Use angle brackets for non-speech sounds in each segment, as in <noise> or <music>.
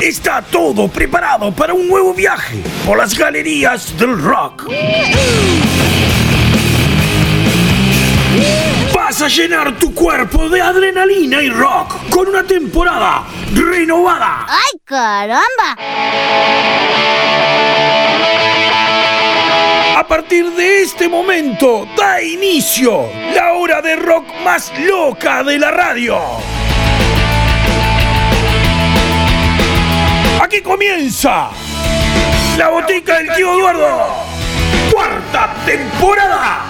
Está todo preparado para un nuevo viaje por las galerías del rock. Vas a llenar tu cuerpo de adrenalina y rock con una temporada renovada. ¡Ay, caramba! A partir de este momento da inicio la hora de rock más loca de la radio. Aquí comienza la botica del tío Eduardo. Cuarta temporada.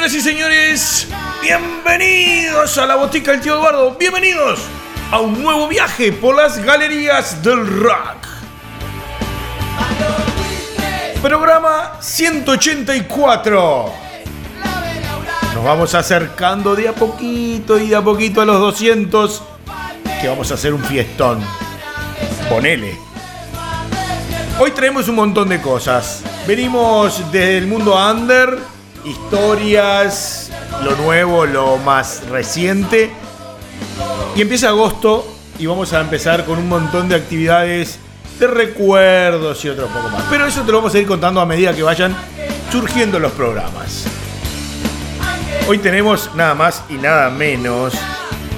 Señoras y señores, bienvenidos a la botica del tío Eduardo. Bienvenidos a un nuevo viaje por las galerías del rock. Programa 184. Nos vamos acercando de a poquito y de a poquito a los 200. Que vamos a hacer un fiestón. Ponele. Hoy traemos un montón de cosas. Venimos desde el mundo under, historias, lo nuevo, lo más reciente. Y empieza agosto y vamos a empezar con un montón de actividades de recuerdos y otro poco más. Pero eso te lo vamos a ir contando a medida que vayan surgiendo los programas. Hoy tenemos nada más y nada menos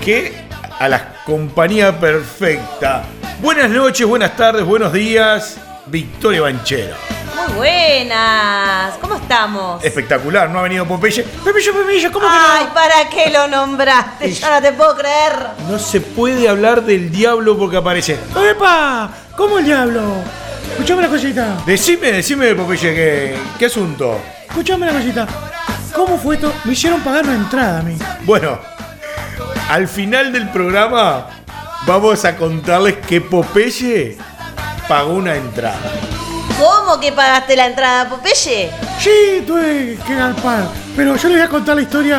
que a la compañía perfecta. Buenas noches, buenas tardes, buenos días, Victoria Banchero. Muy buenas. ¿Cómo estamos? Espectacular, no ha venido Popeye. Popeye, Popeye, ¿cómo que Ay? ¿para qué lo nombraste? Ya no te puedo creer. No se puede hablar del diablo porque aparece. ¡Epa! ¿Cómo el diablo? Escuchame una cosita. Decime, decime, Popeye, ¿qué, qué asunto? Escuchame una cosita. ¿Cómo fue esto? Me hicieron pagar una entrada a mí. Bueno, al final del programa vamos a contarles que Popeye pagó una entrada. ¿Cómo que pagaste la entrada, Popeye? Sí, tuve que garpar. Pero yo les voy a contar la historia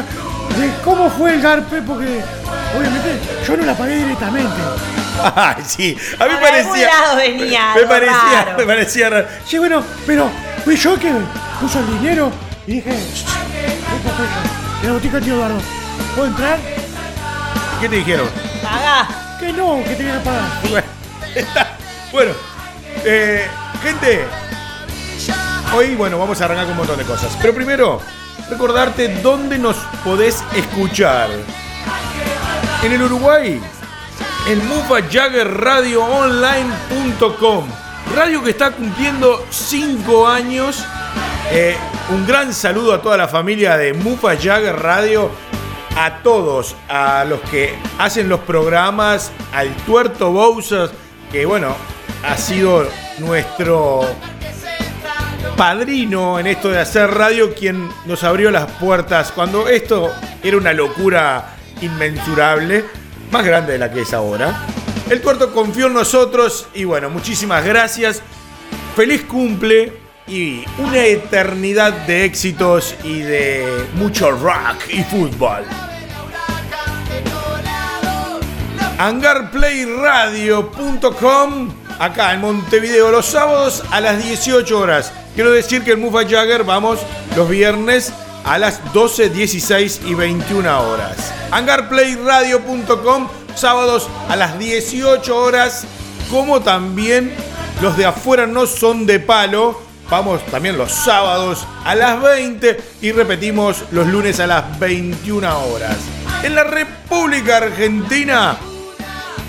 de cómo fue el garpe porque, obviamente, yo no la pagué directamente. <laughs> Ay, sí, a mí Por parecía. algún lado venía me parecía, raro. me parecía raro. Sí, bueno, pero fui yo que puso el dinero y dije, "Shh, ven, Popeye, en la botica tío Eduardo, ¿puedo entrar? ¿Qué te dijeron? Pagá. Que no, que tenía que pagar. Bueno, <laughs> está. Bueno, eh, gente, hoy, bueno, vamos a arrancar con un montón de cosas. Pero primero, recordarte dónde nos podés escuchar. En el Uruguay, en mufajaggerradioonline.com. Radio que está cumpliendo 5 años. Eh, un gran saludo a toda la familia de Mufa Jagger Radio. A todos, a los que hacen los programas, al Tuerto Bowser, que bueno, ha sido nuestro padrino en esto de hacer radio, quien nos abrió las puertas cuando esto era una locura inmensurable, más grande de la que es ahora. El tuerto confió en nosotros y bueno, muchísimas gracias. Feliz cumple y una eternidad de éxitos y de mucho rock y fútbol. Hangarplayradio.com acá en Montevideo los sábados a las 18 horas. Quiero decir que el Mufa Jagger vamos los viernes a las 12, 16 y 21 horas. Hangarplayradio.com sábados a las 18 horas, como también los de afuera no son de palo. Vamos también los sábados a las 20 y repetimos los lunes a las 21 horas. En la República Argentina,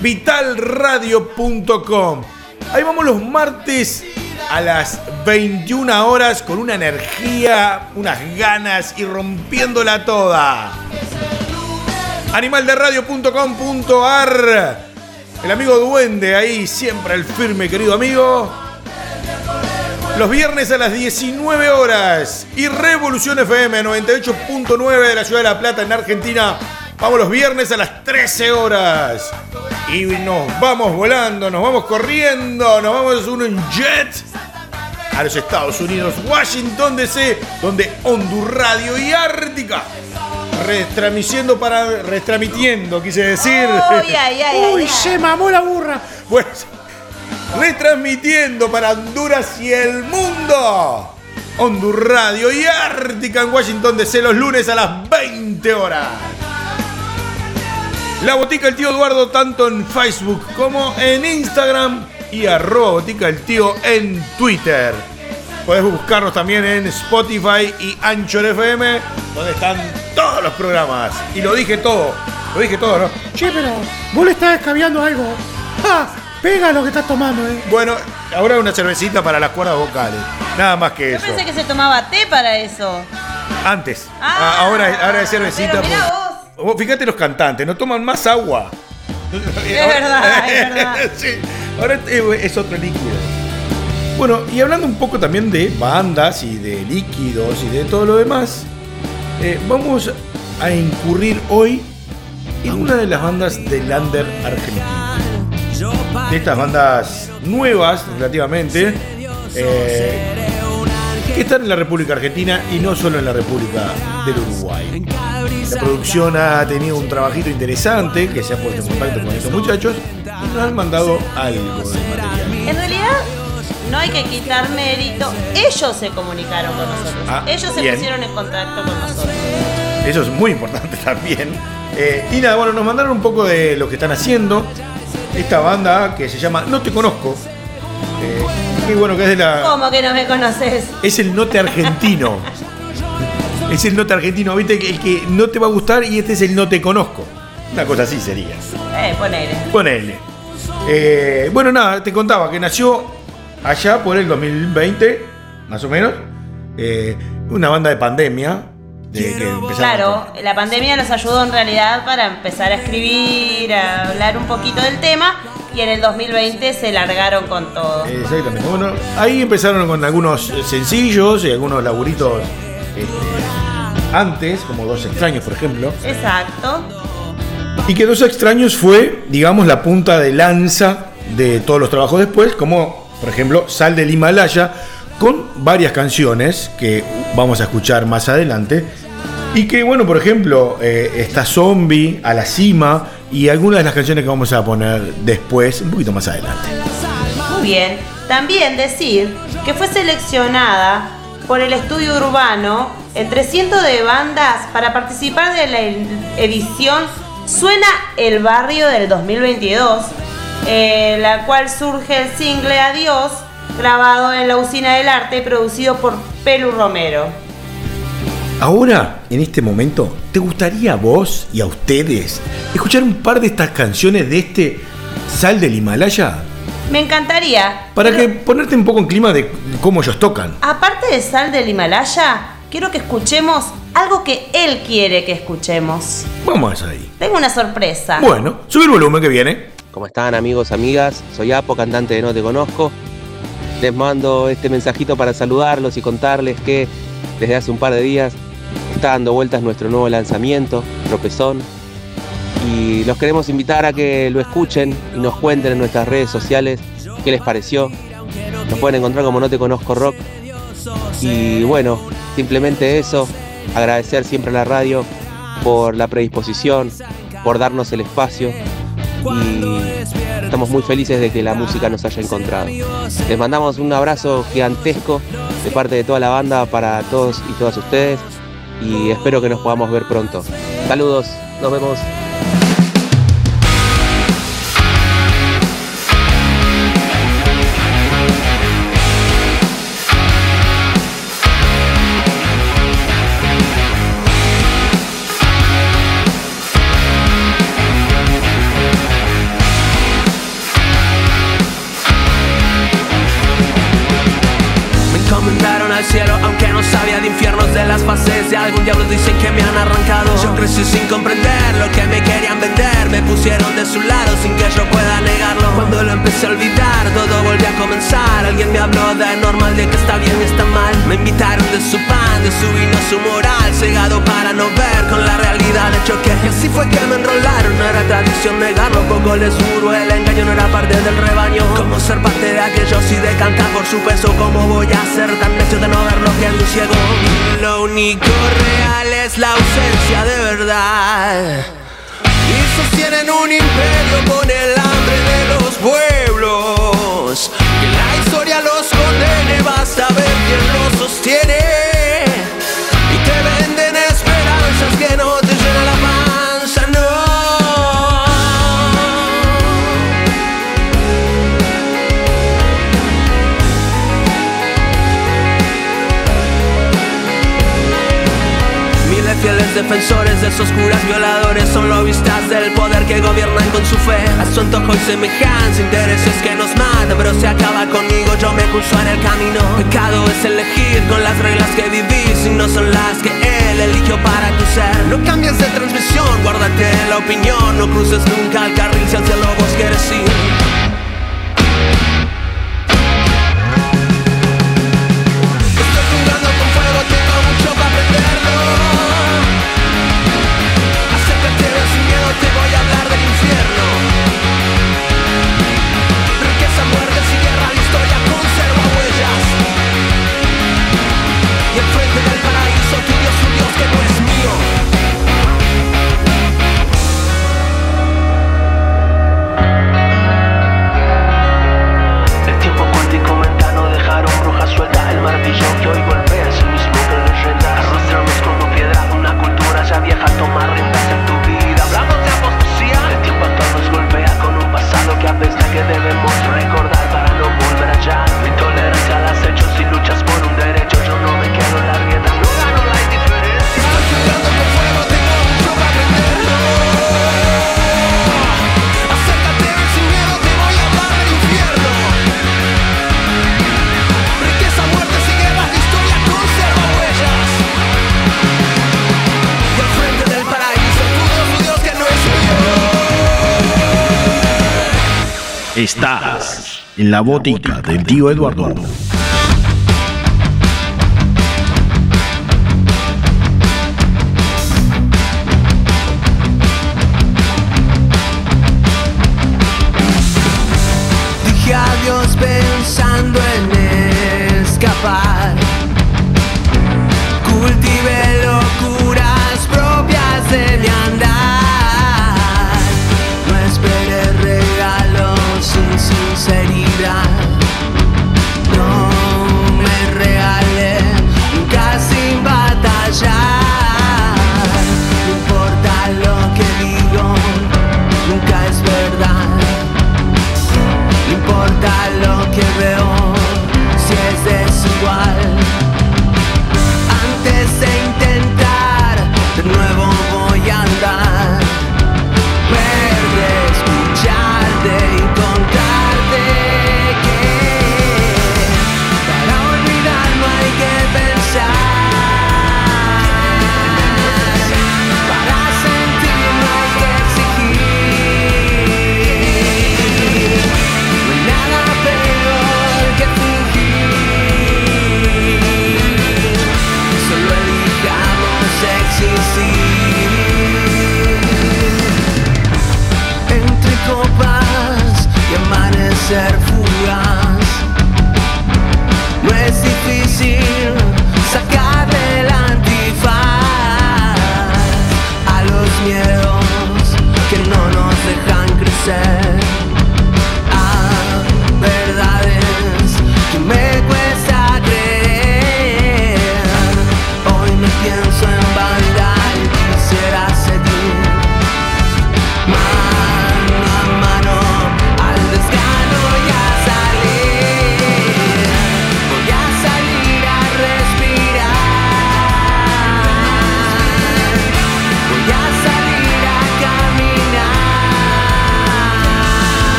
vitalradio.com. Ahí vamos los martes a las 21 horas con una energía, unas ganas y rompiéndola toda. Animalderadio.com.ar. El amigo Duende ahí, siempre el firme, querido amigo. Los viernes a las 19 horas. Y Revolución FM 98.9 de la Ciudad de La Plata en Argentina. Vamos los viernes a las 13 horas. Y nos vamos volando, nos vamos corriendo, nos vamos uno en jet a los Estados Unidos, Washington DC, donde Hondur Radio y Ártica retransmitiendo para retransmitiendo, quise decir. <laughs> Uy, ay, ay, Uy, se mamó la burra. Bueno, retransmitiendo para Honduras y el mundo. Hondur Radio y Ártica en Washington DC los lunes a las 20 horas. La Botica del Tío Eduardo tanto en Facebook como en Instagram y arroba Botica del Tío en Twitter. Podés buscarnos también en Spotify y Anchor FM, donde están todos los programas. Y lo dije todo, lo dije todo, ¿no? Che, pero vos le estás escabeando algo. ¡Ja! Pega lo que estás tomando, eh. Bueno, ahora una cervecita para las cuerdas vocales. Nada más que Yo eso. pensé que se tomaba té para eso. Antes. Ah, Ah, ahora, ahora es cervecita. pero mirá por- Vos Fíjate los cantantes, no toman más agua. <laughs> Es verdad, es <laughs> verdad. sí, ahora es, es otro líquido. Bueno, y hablando un poco también de bandas y de líquidos y de todo lo demás, eh, vamos a incurrir hoy en una de las bandas del under argentino. De estas bandas nuevas, relativamente, eh, que están en la República Argentina y no solo en la República del Uruguay. La producción ha tenido un trabajito interesante, que se ha puesto en contacto con estos muchachos y nos han mandado algo de material. En realidad, no hay que quitar mérito. Ellos se comunicaron con nosotros. Ah, Ellos se pusieron en contacto con nosotros. Eso es muy importante <laughs> también. Eh, y nada, bueno, nos mandaron un poco de lo que están haciendo. Esta banda que se llama No Te Conozco. Eh, y bueno, que es de la. ¿Cómo que no me conoces? Es el note argentino. <laughs> Es el note argentino, viste, el que no te va a gustar y este es el no te conozco. Una cosa así sería. Eh, ponele. Ponele. Eh, bueno, nada, te contaba que nació allá por el 2020, más o menos. Eh, una banda de pandemia. De que empezaron Claro, la pandemia nos ayudó en realidad para empezar a escribir, a hablar un poquito del tema y en el 2020 se largaron con todo. Exactamente. Bueno, ahí empezaron con algunos sencillos y algunos laburitos este, antes, como Dos Extraños, por ejemplo. Exacto. Y que Dos Extraños fue, digamos, la punta de lanza de todos los trabajos después, como por ejemplo Sal del Himalaya, con varias canciones que vamos a escuchar más adelante. Y que, bueno, por ejemplo, eh, está Zombie, A la Cima y algunas de las canciones que vamos a poner después, un poquito más adelante. Muy bien. También decir que fue seleccionada por el estudio urbano entre cientos de bandas para participar de la edición Suena el Barrio del 2022, eh, la cual surge el single Adiós, grabado en la Usina del Arte producido por Pelu Romero. Ahora, en este momento, ¿te gustaría a vos y a ustedes escuchar un par de estas canciones de este Sal del Himalaya? Me encantaría. Para pero- que ponerte un poco en clima de cómo ellos tocan. Aparte de Sal del Himalaya, quiero que escuchemos algo que él quiere que escuchemos. Vamos ahí. Tengo una sorpresa. Bueno, sube el volumen que viene. ¿Cómo están amigos, amigas? Soy Apo, cantante de No Te Conozco. Les mando este mensajito para saludarlos y contarles que desde hace un par de días está dando vueltas nuestro nuevo lanzamiento, Tropezón. Y los queremos invitar a que lo escuchen y nos cuenten en nuestras redes sociales qué les pareció. Nos pueden encontrar como No Te Conozco Rock. Y bueno, simplemente eso, agradecer siempre a la radio por la predisposición, por darnos el espacio y estamos muy felices de que la música nos haya encontrado. Les mandamos un abrazo gigantesco de parte de toda la banda para todos y todas ustedes y espero que nos podamos ver pronto. Saludos, nos vemos. Les juro, el engaño no era parte del rebaño. Como ser parte de aquellos y decantar por su peso Como voy a ser tan necio de no ver lo que vi un ciego? Lo único real es la ausencia de verdad. Y sostienen un imperio con el hambre de los pueblos. Que la historia los condene, basta ver. Defensores de esos curas violadores son lobistas del poder que gobiernan con su fe. A su antojo y semejanza, intereses que nos matan Pero se acaba conmigo, yo me curso en el camino. Pecado es elegir con las reglas que vivís Y no son las que él eligió para tu ser. No cambies de transmisión, guárdate la opinión No cruces nunca el carril si hacia lobos quieres ir La botica del tío Eduardo. Dije adiós pensando en escapar. Cultive locuras propias de mi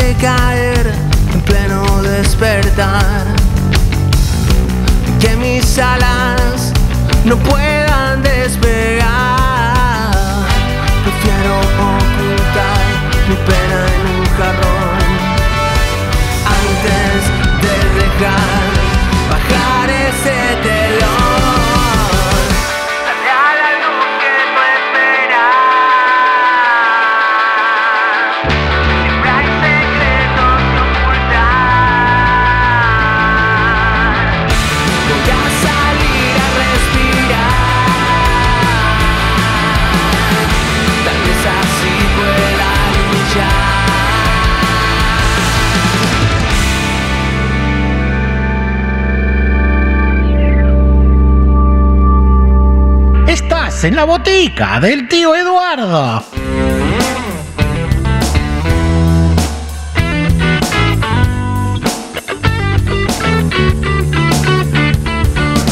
hace caer en pleno despertar. Que mis alas no puedan despertar. Estás en la botica del tío Eduardo.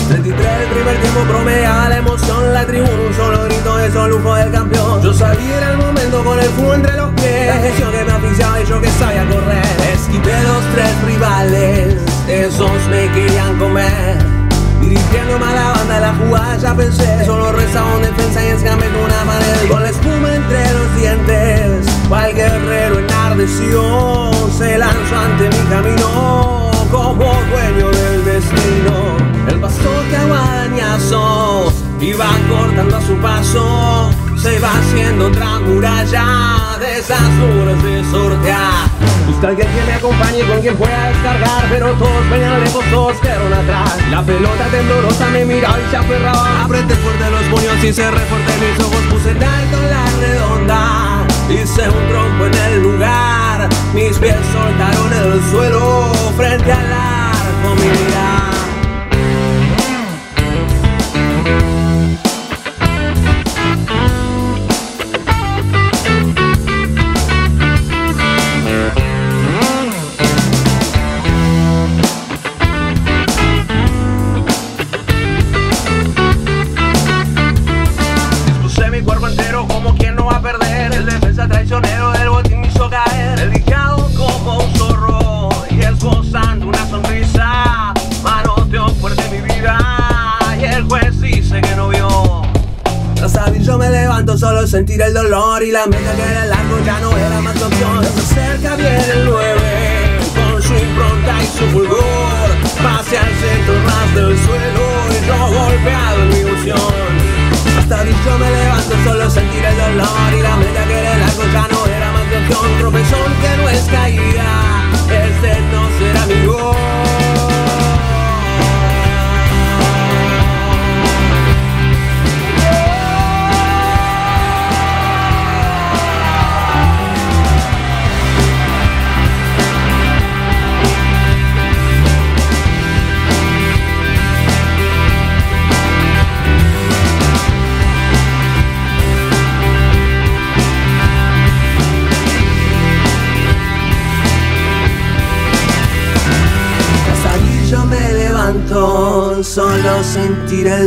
33 el primer tiempo promea la emoción, la tribuna, un solo grito, eso lujo del campeón. Yo salí en el momento con el fútbol entre los pies, gestión que me asfixiaba y yo que sabía correr. Esquivé los tres rivales, esos me querían comer. Dirigiendo a la banda la jugada ya pensé Se lanzó ante mi camino Como dueño del destino. El pastor que a guadañazos Iba cortando a su paso Se va haciendo otra muralla De esas de sortear. Busca alguien que me acompañe con quien pueda descargar Pero todos venían lejos, todos quedaron atrás. La pelota temblorosa me miraba y se aferraba. Apreté fuerte los puños y cerré fuerte mis ojos Puse en alto la redonda Hice un tronco en el lugar Mis pies soltaron el suelo Frente al arco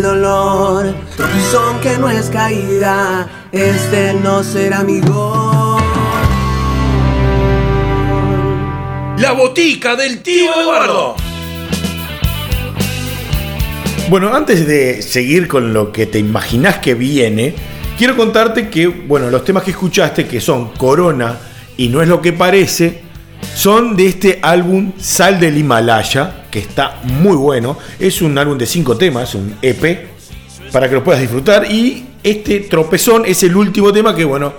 el dolor. Que no es caída, este no será mi gol. La botica del tío Eduardo. Bueno, antes de seguir con lo que te imaginas que viene, quiero contarte que, bueno, los temas que escuchaste, que son Corona y No es lo que parece, son de este álbum Sal del Himalaya, que está muy bueno. Es un álbum de cinco temas, un EP, para que lo puedas disfrutar. Y este tropezón es el último tema que, bueno,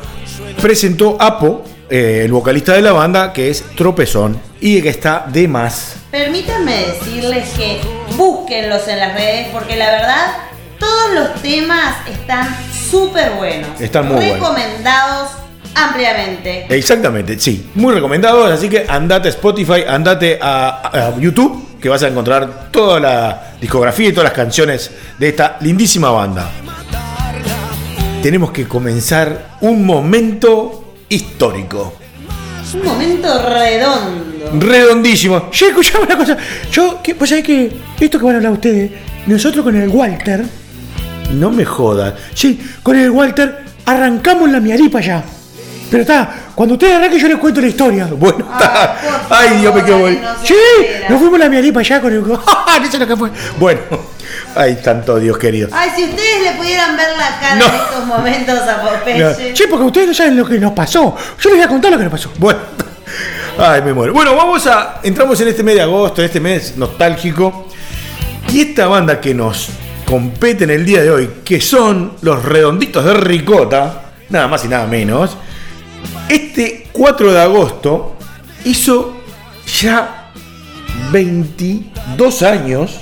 presentó Apo, eh, el vocalista de la banda, que es Tropezón, y que está de más. Permítanme decirles que búsquenlos en las redes porque la verdad todos los temas están súper buenos. Están muy buenos. Recomendados ampliamente. Exactamente, sí, muy recomendado. Así que andate a Spotify, andate a, a YouTube, que vas a encontrar toda la discografía y todas las canciones de esta lindísima banda. Tenemos que comenzar un momento histórico. Un momento redondo. Redondísimo. Che, escuchame una cosa. Yo, ¿qué, pues sabés que esto que van a hablar ustedes, nosotros con el Walter, No me jodas. sí, con el Walter arrancamos la miaripa ya. Pero está, cuando ustedes arranquen yo les cuento la historia. <laughs> Bueno, Ay, por Ay, Dios me quedo no se Sí, espera. nos fuimos a la miaripa ya con el. <laughs> no sé lo que fue. Bueno, Ay, tanto Dios querido. Ay, si ustedes le pudieran ver la cara No. en estos momentos a Popeye. Che, porque ustedes no saben lo que nos pasó. Yo les voy a contar lo que nos pasó. Bueno, <laughs> ay, me muero. Bueno, vamos a. Entramos en este mes de agosto, en este mes nostálgico. Y esta banda que nos compete en el día de hoy, que son los redonditos de Ricota, nada más y nada menos, este 4 de agosto hizo ya 22 años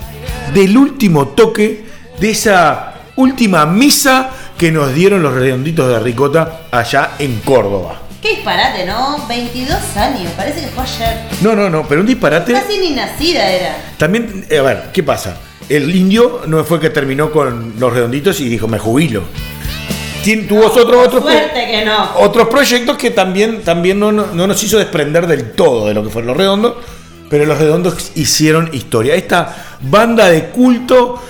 del último toque de esa última misa que nos dieron los redonditos de Ricota allá en Córdoba. Qué disparate, ¿no? 22 años, parece que fue ayer. No, no, no, pero un disparate. Casi ni nacida era. También, eh, a ver, ¿qué pasa? El indio no fue que terminó con los redonditos y dijo, me jubilo. Tien- tuvo otros, otros, Suerte que no. otros proyectos que también, también no, no- no nos hizo desprender del todo de lo que fueron los redondos, pero los redondos hicieron historia. Esta banda de culto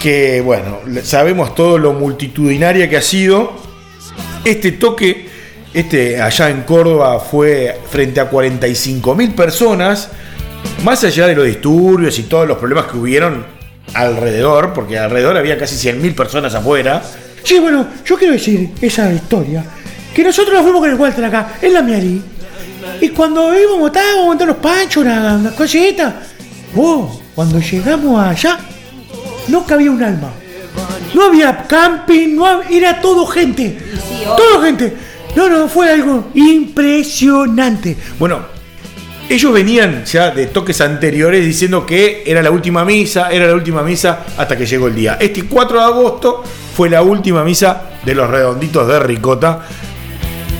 que, bueno, sabemos todo lo multitudinaria que ha sido. Este toque, este allá en Córdoba fue frente a 45 mil personas, más allá de los disturbios y todos los problemas que hubieron alrededor, porque alrededor había casi 100 mil personas afuera. Sí, bueno, yo quiero decir esa historia. Que nosotros nos fuimos con el Walter acá, en la Miari. Y cuando íbamos, estábamos montando los panchos, una, una. Oh, cuando llegamos allá, no cabía un alma. No había camping, no era todo gente. todo gente. No, no, fue algo impresionante. Bueno, ellos venían ya de toques anteriores diciendo que era la última misa, era la última misa hasta que llegó el día. Este 4 de agosto fue la última misa de los redonditos de Ricota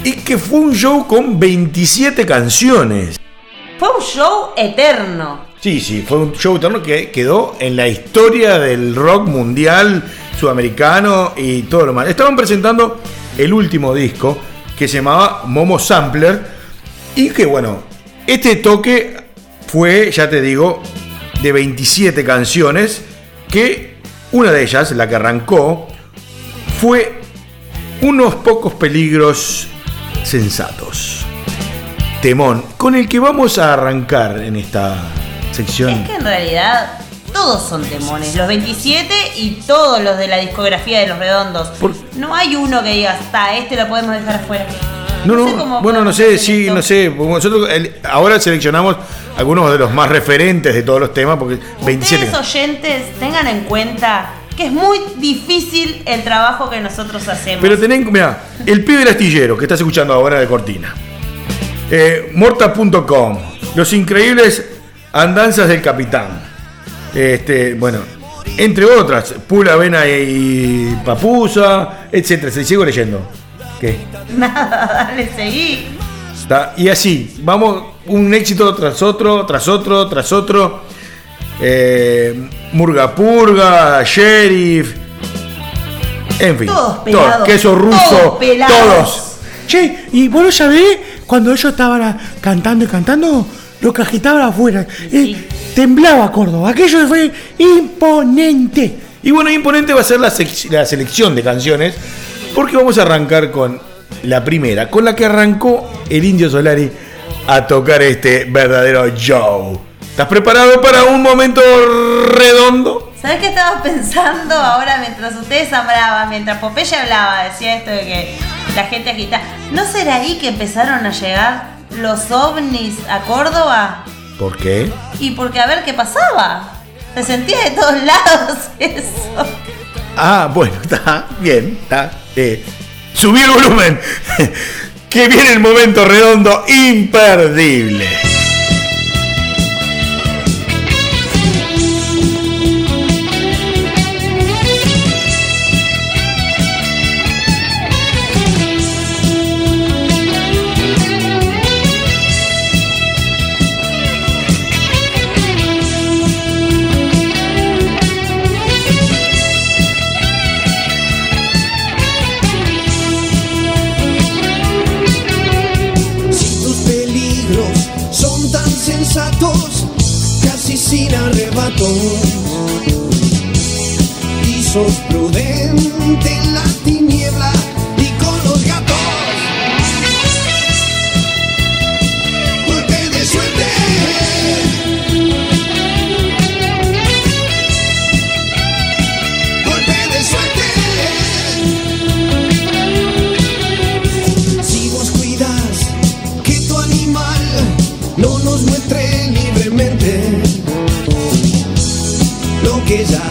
y que fue un show con 27 canciones. Fue un show eterno. Sí, sí, fue un show eterno que quedó en la historia del rock mundial sudamericano y todo lo más. Estaban presentando el último disco que se llamaba Momo Sampler y que bueno, este toque fue, ya te digo, de 27 canciones que una de ellas, la que arrancó, fue unos pocos peligros sensatos. Temón, con el que vamos a arrancar en esta sección. Es que en realidad todos son temones. Los 27 y todos los de la discografía de los redondos. Por- No hay uno que diga, está, este lo podemos dejar afuera. No, no, cómo bueno, no sé, sí, esto. no sé. Nosotros el- ahora seleccionamos algunos de los más referentes de todos los temas, porque 27. Ustedes oyentes tengan en cuenta que es muy difícil el trabajo que nosotros hacemos. Pero tenés, mira, el pibe del astillero que estás escuchando ahora de Cortina. Eh, Morta.com. Los increíbles andanzas del capitán. Este, bueno, entre otras, Pula, Vena y Papusa, etcétera. Se sigo leyendo. ¿Qué? <laughs> Nada, dale, seguí. ¿Está? Y así, vamos, un éxito tras otro, tras otro, tras otro. Eh, Murga Purga, Sheriff. En fin. Todos pelados, queso ruso. todos pelados. Todos. Che, y vos lo sabés, cuando ellos estaban cantando y cantando, lo que agitaban afuera. Eh, temblaba Córdoba. Aquello fue imponente. Y bueno, imponente va a ser la, selección de canciones. Porque vamos a arrancar con la primera, con la que arrancó el Indio Solari a tocar este verdadero show. ¿Estás preparado para un momento redondo? ¿Sabes qué estaba pensando ahora mientras ustedes hablaban, mientras Popeye hablaba, decía esto de que la gente agita? ¿No será ahí que empezaron a llegar los ovnis a Córdoba? ¿Por qué? Y porque a ver qué pasaba. Se sentía de todos <laughs> lados eso. Ah, bueno, <laughs> está bien, está. Eh, subí el volumen. <laughs> que viene el momento redondo imperdible. sos prudente en la tiniebla y con los gatos. Golpe de suerte. Golpe de suerte. Si vos cuidas que tu animal no nos muestre libremente lo que ya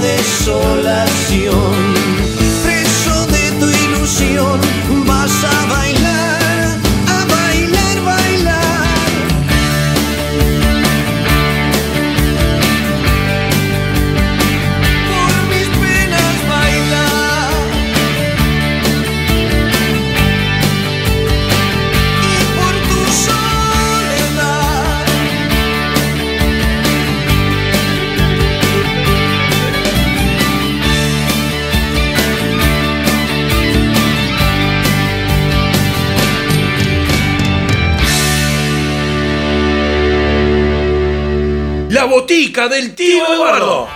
Desolación del tío Eduardo.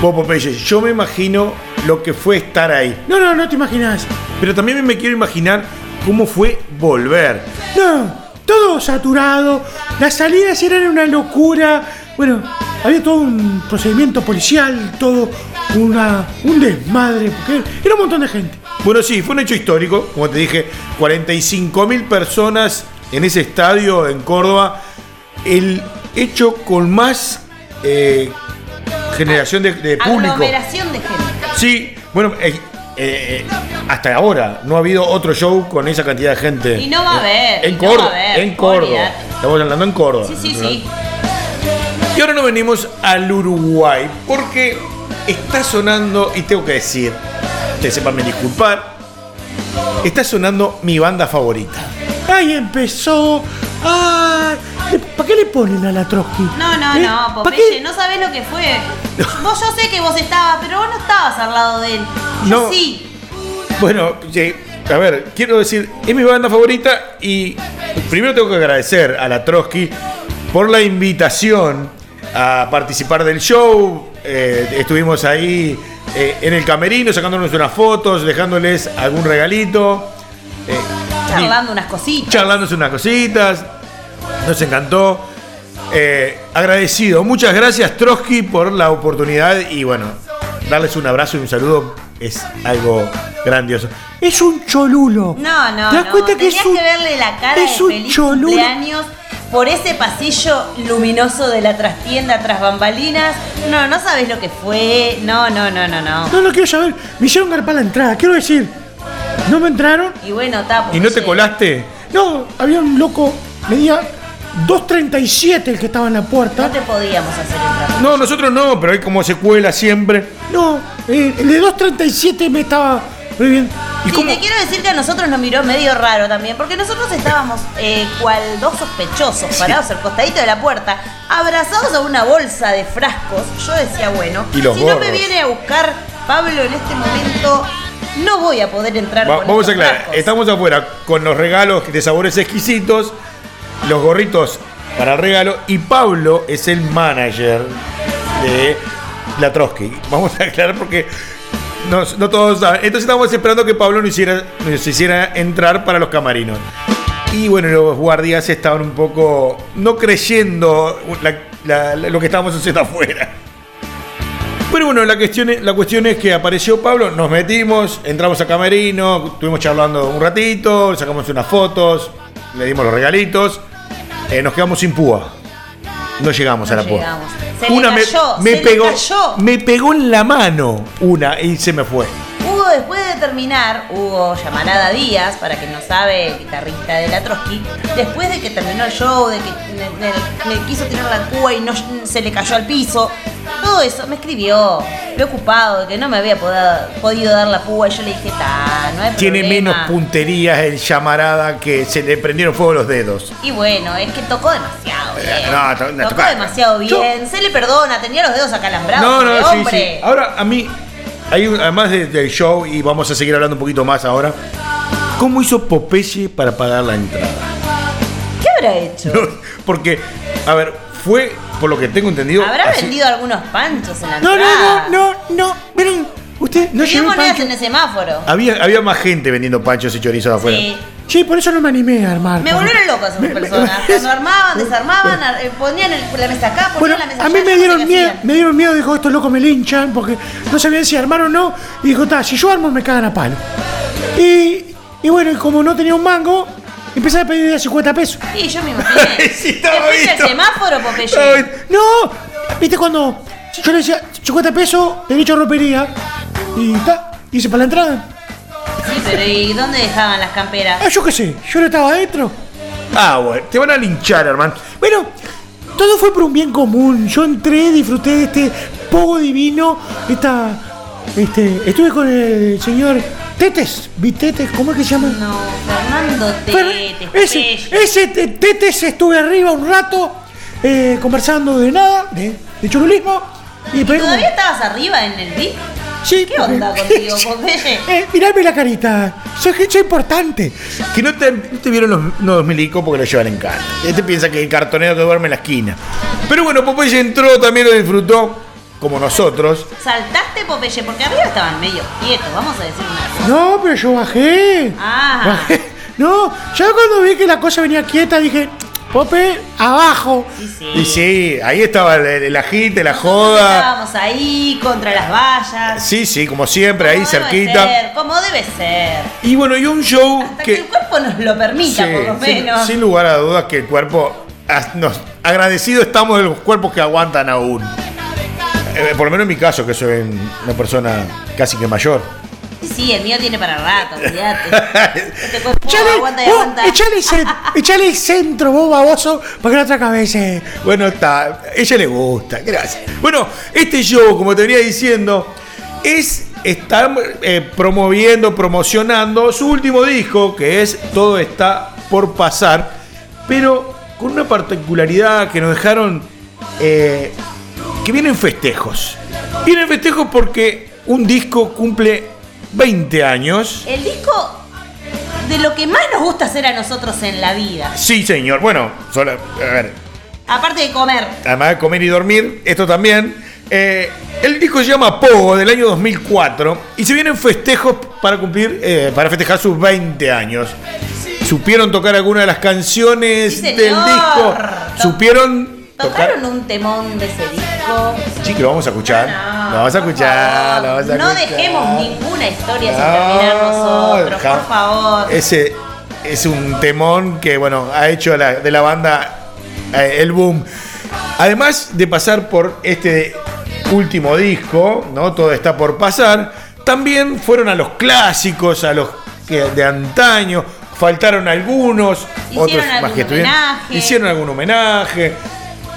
Popo Peyes, yo me imagino lo que fue estar ahí. No, no, no te imaginas. Pero también me quiero imaginar cómo fue volver. No, todo saturado. Las salidas eran una locura. Bueno, había todo un procedimiento policial, todo una, un desmadre, porque era un montón de gente. Bueno, sí, fue un hecho histórico. Como te dije, 45 mil personas en ese estadio en Córdoba. El hecho con más eh, generación de, de público. Aglomeración de gente. Sí, bueno, eh, eh, hasta ahora no ha habido otro show con esa cantidad de gente. Y no va a haber, En y no Córdoba. va a haber, en Córdoba. Estamos hablando en Córdoba. Sí, sí, sí. Y ahora nos venimos al Uruguay porque está sonando, y tengo que decir, que sepan disculpar, está sonando mi banda favorita. Ahí empezó. ¡Ay! ¿Para qué le ponen a la Trotsky? No, no, ¿Eh? no, ¿Pa' qué? Popeye, no sabés lo que fue. Vos yo sé que vos estabas, pero vos no estabas al lado de él. Yo No. sí. Bueno, a ver, quiero decir, es mi banda favorita y primero tengo que agradecer a la Trotsky por la invitación a participar del show. Eh, estuvimos ahí eh, en el camerino sacándonos unas fotos, dejándoles algún regalito. eh, Charlando unas cositas. charlándose unas cositas. Nos encantó. Eh, agradecido. Muchas gracias, Trotsky, por la oportunidad y bueno, darles un abrazo y un saludo es algo grandioso. Es un cholulo. No, no, ¿Te das no. cuenta que Tenías es un- que verle la cara es de un feliz cholulo? cumpleaños por ese pasillo luminoso de la trastienda tras bambalinas. No, no sabes lo que fue. No, no, no, no, no. No, no quiero saber. Me hicieron garpar la entrada. Quiero decir, no me entraron. Y bueno, tapo. ¿Y no te colaste? No, había un loco, medía 2.37 el que estaba en la puerta. No te podíamos hacer entrar. No, nosotros no, pero hay como secuela siempre. No, eh, el de 2.37 me estaba prohibiendo. ¿Y Sí, cómo? te quiero decir que a nosotros nos miró medio raro también, porque nosotros estábamos eh, cual dos sospechosos parados al costadito de la puerta, abrazados a una bolsa de frascos. Yo decía, bueno, Y los si no me viene a buscar Pablo en este momento, no voy a poder entrar Va- con vamos a aclarar. frascos. Estamos afuera con los regalos de sabores exquisitos, los gorritos para regalo y Pablo es el manager de la Trotsky. Vamos a aclarar porque no, todos saben. Entonces estamos esperando que Pablo nos hiciera, nos hiciera entrar para los camarinos. Y bueno, los guardias estaban un poco no creyendo lo que estábamos haciendo afuera. Pero bueno, la cuestión, es, la cuestión es que apareció Pablo, nos metimos, entramos a Camerino, estuvimos charlando un ratito, sacamos unas fotos, le dimos los regalitos, eh, nos quedamos sin púa. No llegamos a la púa. me- cayó, me, pegó, cayó. me pegó en la mano una y se me fue. Hugo, después de terminar, Hugo Llamarada Díaz, para quien no sabe, el guitarrista de la Trotsky, después de que terminó el show, de que me, me- me quiso tirar la cuba y no se le cayó al piso, todo eso me escribió, preocupado de que no me había podido dar la púa, y yo le dije, ta, no hay Tiene problema". menos punterías el llamarada que se le prendieron fuego los dedos. Y bueno, es que tocó demasiado bien. Eh, no, to- no, tocó demasiado Yo- bien, se le perdona, tenía los dedos acalambrados. No, no, sí, hombre. sí. Ahora, a mí, hay un- además de- del show, y vamos a seguir hablando un poquito más ahora, ¿cómo hizo Popeye para pagar la entrada? ¿Qué habrá hecho? <laughs> Porque, a ver, fue, por lo que tengo entendido... ¿Habrá así- vendido algunos panchos en la No, entrada? no, no, no, no. Miren, usted no Tenía monedas pancho. en el semáforo. Había, había más gente vendiendo panchos y chorizos afuera. Sí. Sí, por eso no me animé a armar. Me volvieron locas esas Me- me- personas. <laughs> Cuando armaban, desarmaban, ar- eh, ponían el- la mesa acá, Bueno, ponían la mesa a allá. mí yo me dieron miedo, me dieron miedo, dijo, estos locos me linchan porque no sabían si armar o no. Y dijo, ta, si yo armo me cagan a palo. Y, y bueno, y como no tenía un mango, empecé a pedir de 50 pesos. Sí, yo me imaginé. <laughs> Sí, estaba ¿Te fuiste visto. al semáforo, Popeye? No, viste cuando yo le decía 50 pesos, derecho a ropería. Y ta, hice para la entrada. Sí, pero ¿y dónde dejaban las camperas? Ah, yo qué sé, yo no estaba adentro. Ah, bueno, te van a linchar, hermano. Bueno, todo fue por un bien común. Yo entré, disfruté de este pogo divino. Esta. Este. Estuve con el señor Tetes. ¿Vi Tetes? ¿Cómo es que se llama? No, Fernando Pero Tete, ese, ese te- Tetes estuve arriba un rato eh, conversando de nada, de, de cholulismo. Y como- ¿Todavía estabas arriba en el VIP? Sí, ¿Qué onda contigo, <laughs> Popeye? Eh, mirame la carita. Soy gente importante. Que no te, no te vieron los, los milicos porque lo llevan en cara. Este piensa que el cartonero que duerme en la esquina. Pero bueno, Popeye entró, también lo disfrutó, como nosotros. ¿Saltaste, Popeye? Porque arriba estaban medio quietos, vamos a decir una cosa. No, pero yo bajé. Ah. Bajé. No, ya cuando vi que la cosa venía quieta dije, Pope, abajo. Sí, sí. Y sí, ahí estaba el, agite, la joda. Estábamos ahí contra las vallas. Sí, sí, como siempre, ahí debe cerquita. ser, como debe ser. Y bueno, y un show Hasta que, que... el cuerpo nos lo permita, Sí, por lo menos. sin lugar a dudas que el cuerpo... as- Nos, agradecidos estamos de los cuerpos que aguantan aún. Eh, por lo menos en mi caso, que soy una persona casi que mayor. Sí, el mío tiene para rato, olvídate. <laughs> Este cuerpo Echale, aguanta y vos, aguanta. echale, centro, vos baboso, para que la otra cabeza. Bueno, está. Ella le gusta. Gracias. Bueno, este show, como te venía diciendo, es estar eh, promoviendo, promocionando su último disco, que es Todo está por pasar, pero con una particularidad que nos dejaron. eh, que vienen festejos. Vienen festejos porque un disco cumple 20 años. El disco de lo que más nos gusta hacer a nosotros en la vida. Sí, señor. Bueno, solo- a ver, Aparte de comer. además de comer y dormir, esto también. Eh, el disco se llama Pogo del año 2004 y se vienen festejos para cumplir, eh, para festejar sus 20 años. ¿Supieron tocar alguna de las canciones Sí, del disco? ¿Supieron tocar? ¿Tocaron un temón de ese disco? Sí, que lo vamos a escuchar. No, lo vamos a escuchar, lo a No escuchar. dejemos ninguna historia sin terminar nosotros, ja- por favor. Ese es un temón que, bueno, ha hecho la- de la banda eh, el boom. Además de pasar por este último disco, ¿no? Todo está por pasar. También fueron a los clásicos, a los que de antaño. Faltaron algunos, Hicieron otros más que estuvieron. homenaje. Hicieron algún homenaje.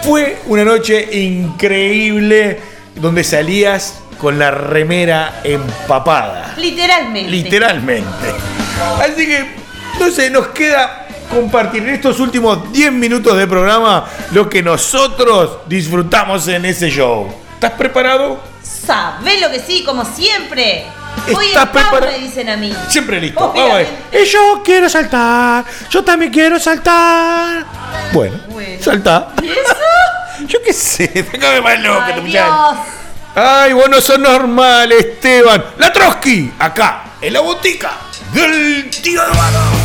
Fue una noche increíble donde salías con la remera empapada. Literalmente. Literalmente. Así que, no sé, nos queda compartir en estos últimos 10 minutos de programa lo que nosotros disfrutamos en ese show. ¿Estás preparado? ¿Sabés lo que sí? Como siempre. ¿Estás preparado? me dicen a mí. Siempre listo. Vamos a ver. Obviamente. Y yo quiero saltar. Yo también quiero saltar. Bueno, Bueno. salta. <laughs> Yo qué sé, <laughs> déjame más loco, Ay, muchacho. Ay, vos no sos normal, Esteban. La Trotsky, acá, en la botica del tío Eduardo.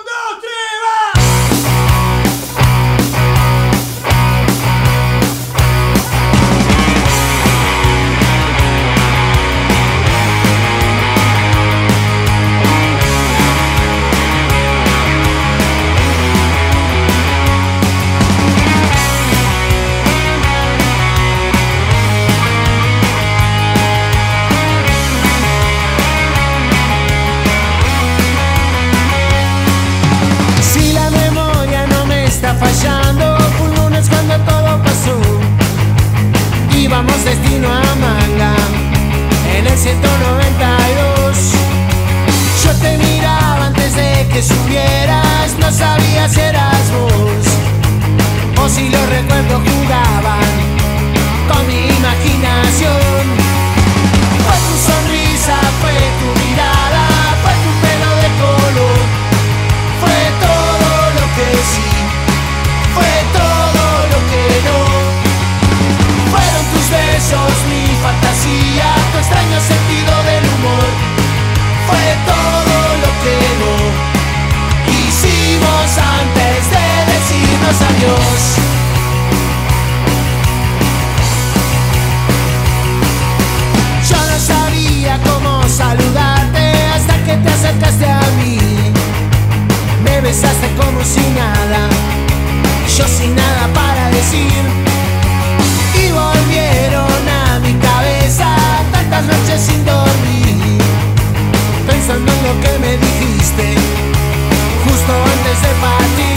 o si los recuerdos jugaban con mi imaginación. Yo no sabía cómo saludarte hasta que te acercaste a mí. Me besaste como si nada, yo sin nada para decir. Y volvieron a mi cabeza tantas noches sin dormir, pensando en lo que me dijiste justo antes de partir.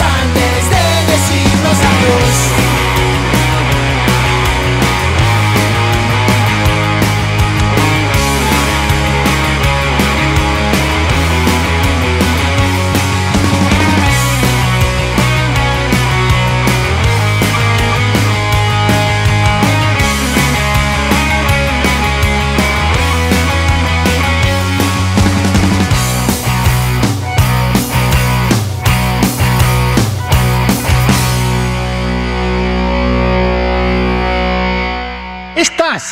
antes de decirnos adiós.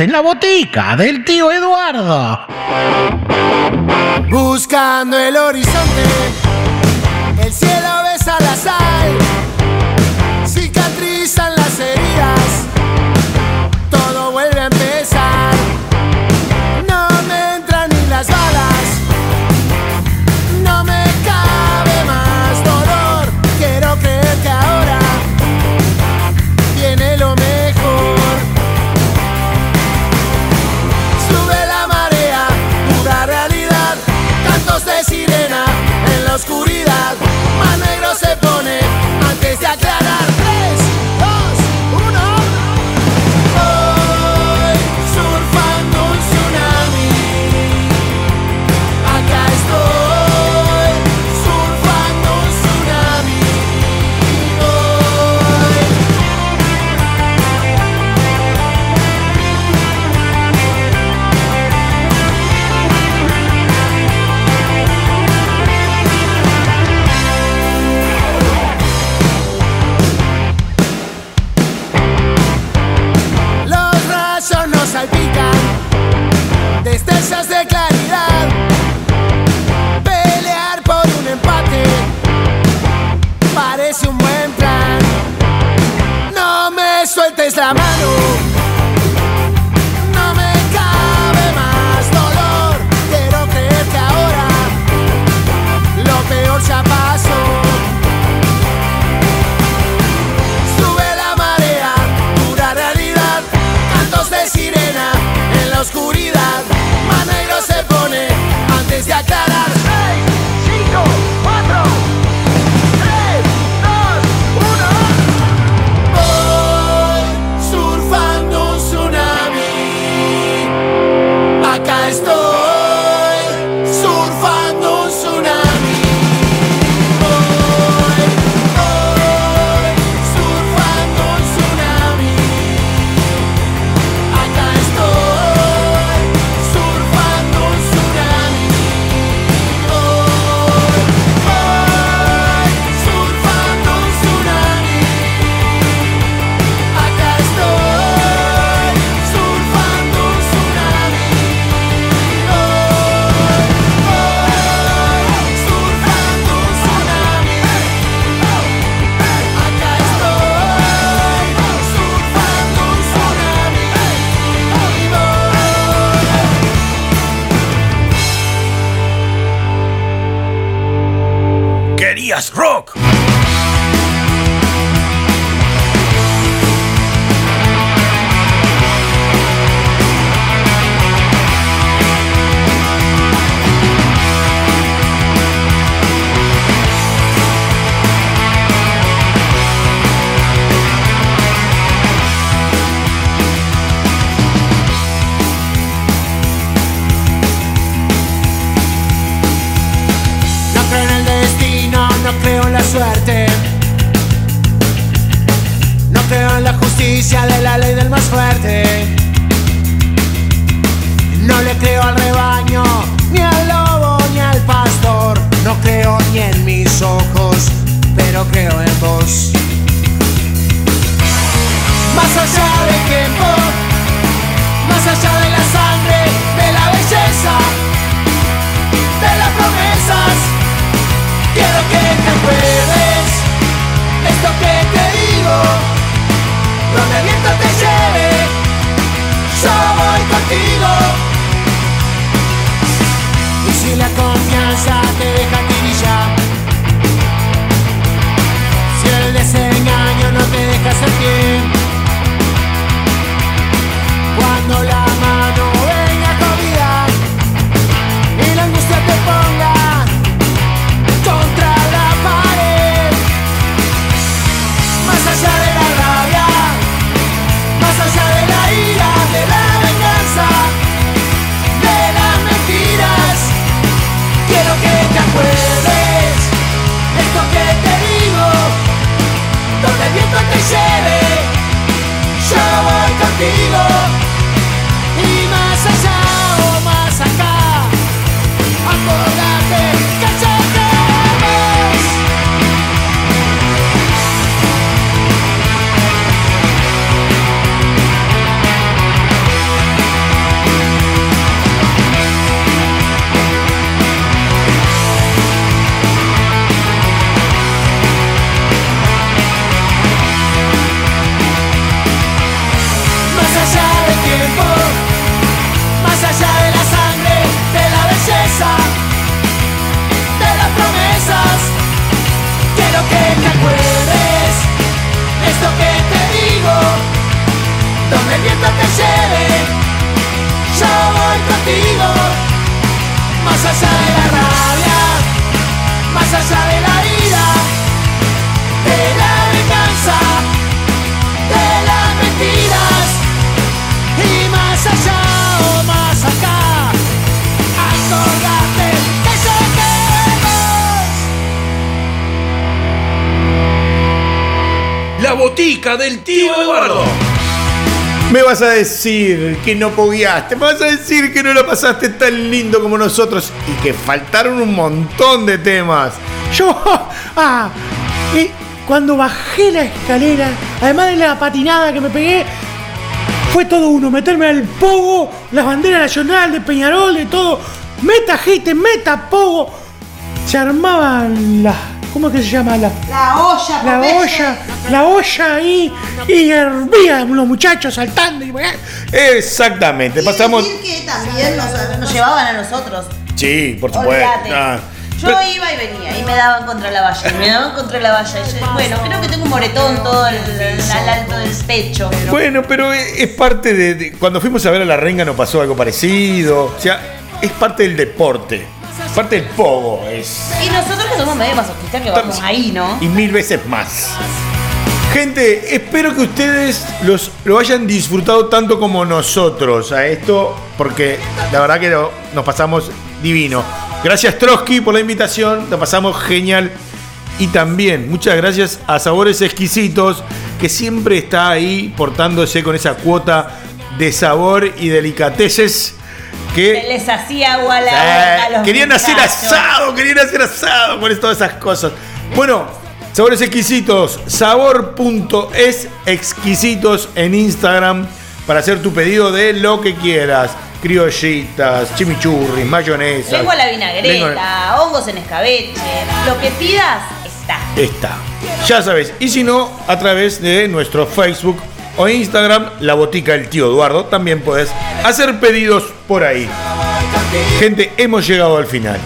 en la botica del tío Eduardo. Buscando el horizonte, el cielo besa las alas. Vas a decir que no pogueaste, me vas a decir que no lo pasaste tan lindo como nosotros y que faltaron un montón de temas. Yo, <laughs> ah, y cuando bajé la escalera, además de la patinada que me pegué, fue todo uno, meterme al pogo, la bandera nacional de Peñarol, de todo, meta gente, meta pogo. Se armaban las, ¿cómo es que se llama? La, La olla, la olla, la olla ahí, y hervían los muchachos saltando y Exactamente, Y pasamos. decir que también nos, nos llevaban a nosotros. Sí, por supuesto. Ah. Yo iba y venía y me daban contra la valla, y me daban contra la valla. Y yo, bueno, creo que tengo un moretón todo el, al alto del pecho. Bueno, pero es es parte de, de- Cuando fuimos a ver a la renga nos pasó algo parecido. O sea, es parte del deporte. Parte del pogo. Es. Y nosotros que somos medio masoquistas que vamos ahí, ¿no? Y mil veces más. Gente, espero que ustedes los, lo hayan disfrutado tanto como nosotros a esto, porque la verdad que lo- nos pasamos divino. Gracias Trotsky por la invitación, lo pasamos genial. Y también muchas gracias a Sabores Exquisitos, que siempre está ahí portándose con esa cuota de sabor y delicateces que Se les hacía agua a la boca a los querían hacer muchachos. asado, querían hacer asado con todas esas cosas. Bueno, sabores exquisitos, sabor.es exquisitos en Instagram para hacer tu pedido de lo que quieras. Criollitas, chimichurris, mayonesa. Lengua a la vinagreta, lengua- hongos en escabeche. Lo que pidas está. Está. Ya sabes. Y si no, a través de nuestro Facebook o Instagram, la botica del tío Eduardo, también puedes hacer pedidos por ahí. Gente, hemos llegado al final.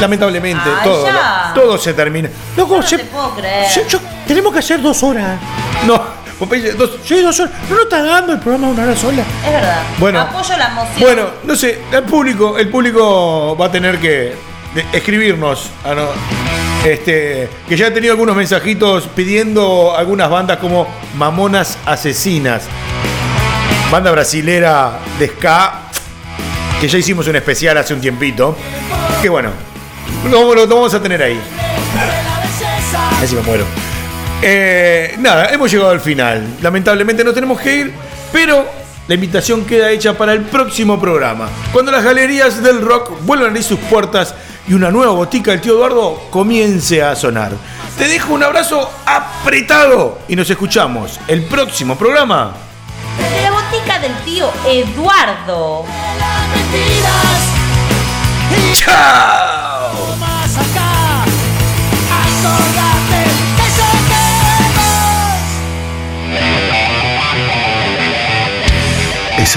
Lamentablemente, todo, ya. todo se termina. Loco, No se- te puedo creer. se- yo- tenemos que hacer dos horas. No, Popeye, dos- Sí, dos horas. No nos está dando el programa una hora sola. Es verdad. Bueno. Apoyo la moción. Bueno, no sé, el público, el público va a tener que escribirnos. ah, no, este, que ya he tenido algunos mensajitos pidiendo algunas bandas como Mamonas Asesinas. Banda brasilera de ska, que ya hicimos un especial hace un tiempito. Que bueno, lo, vamos a tener ahí. Así me muero. Eh, nada, hemos llegado al final. Lamentablemente no tenemos que ir, pero la invitación queda hecha para el próximo programa. Cuando las galerías del rock vuelvan a abrir sus puertas y una nueva botica del tío Eduardo comience a sonar. Te dejo un abrazo apretado y nos escuchamos el próximo programa. De la botica del tío Eduardo. ¡Chao! más acá. Acordate que seguimos. Es